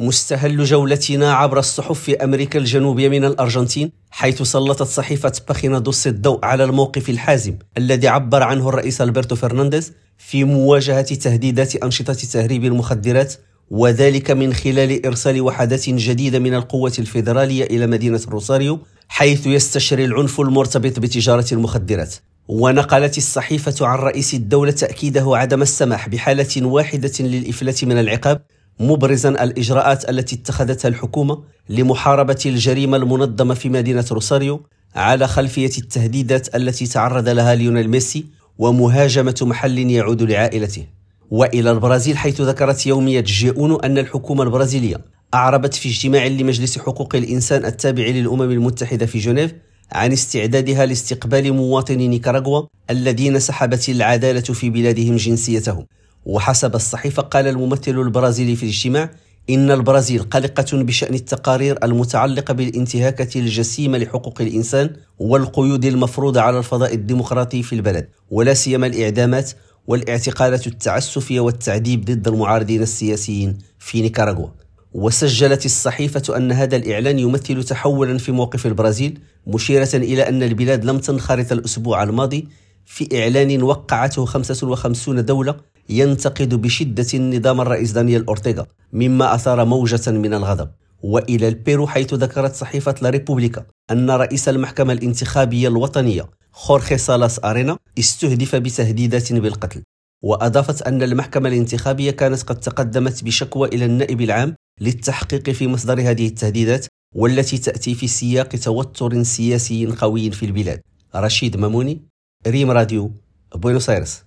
مستهل جولتنا عبر الصحف في أمريكا الجنوبية من الأرجنتين حيث سلطت صحيفة باخينادوس الضوء على الموقف الحازم الذي عبر عنه الرئيس ألبرتو فرنانديز في مواجهة تهديدات أنشطة تهريب المخدرات وذلك من خلال إرسال وحدات جديدة من القوة الفيدرالية إلى مدينة روساريو حيث يستشري العنف المرتبط بتجارة المخدرات. ونقلت الصحيفة عن رئيس الدولة تأكيده عدم السماح بحالة واحدة للإفلات من العقاب مبرزا الإجراءات التي اتخذتها الحكومة لمحاربة الجريمة المنظمة في مدينة روساريو على خلفية التهديدات التي تعرض لها ليونيل ميسي ومهاجمة محل يعود لعائلته. وإلى البرازيل حيث ذكرت يومية جيئونو أن الحكومة البرازيلية أعربت في اجتماع لمجلس حقوق الإنسان التابع للأمم المتحدة في جنيف عن استعدادها لاستقبال مواطني نيكاراغوا الذين سحبت العدالة في بلادهم جنسيتهم. وحسب الصحيفة قال الممثل البرازيلي في الاجتماع إن البرازيل قلقة بشأن التقارير المتعلقة بالانتهاكة الجسيمة لحقوق الإنسان والقيود المفروضة على الفضاء الديمقراطي في البلد ولا سيما الإعدامات والإعتقالات التعسفية والتعذيب ضد المعارضين السياسيين في نيكاراغوا. وسجلت الصحيفة أن هذا الإعلان يمثل تحولا في موقف البرازيل مشيرة إلى أن البلاد لم تنخرط الأسبوع الماضي في إعلان وقعته 55 دولة ينتقد بشدة نظام الرئيس دانيال أورتيغا مما أثار موجة من الغضب. وإلى البيرو حيث ذكرت صحيفة لا ريبوبليكا أن رئيس المحكمة الانتخابية الوطنية خورخي سالاس أرينا استهدف بتهديدات بالقتل. وأضافت أن المحكمة الانتخابية كانت قد تقدمت بشكوى إلى النائب العام للتحقيق في مصدر هذه التهديدات والتي تأتي في سياق توتر سياسي قوي في البلاد. رشيد ماموني ريم راديو بوينوس آيرس.